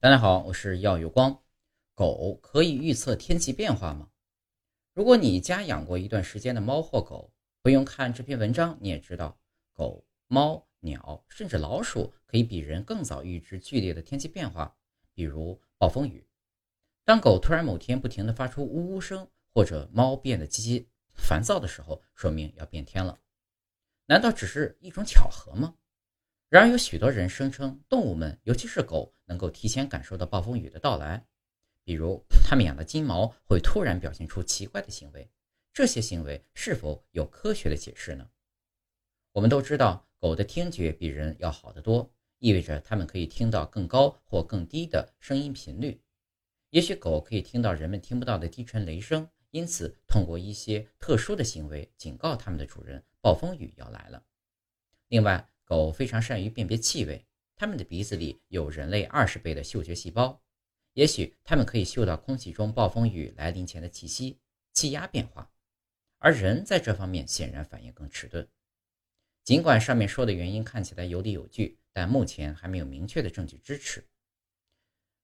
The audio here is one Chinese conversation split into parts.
大家好，我是耀有光。狗可以预测天气变化吗？如果你家养过一段时间的猫或狗，不用看这篇文章，你也知道，狗、猫、鸟甚至老鼠可以比人更早预知剧烈的天气变化，比如暴风雨。当狗突然某天不停地发出呜呜声，或者猫变得极其烦躁的时候，说明要变天了。难道只是一种巧合吗？然而，有许多人声称，动物们，尤其是狗，能够提前感受到暴风雨的到来。比如，他们养的金毛会突然表现出奇怪的行为。这些行为是否有科学的解释呢？我们都知道，狗的听觉比人要好得多，意味着它们可以听到更高或更低的声音频率。也许狗可以听到人们听不到的低沉雷声，因此通过一些特殊的行为警告它们的主人，暴风雨要来了。另外，狗非常善于辨别气味，它们的鼻子里有人类二十倍的嗅觉细胞，也许它们可以嗅到空气中暴风雨来临前的气息、气压变化，而人在这方面显然反应更迟钝。尽管上面说的原因看起来有理有据，但目前还没有明确的证据支持。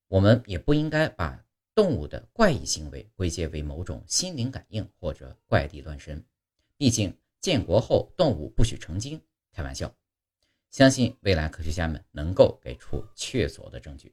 我们也不应该把动物的怪异行为归结为某种心灵感应或者怪力乱神，毕竟建国后动物不许成精，开玩笑。相信未来科学家们能够给出确凿的证据。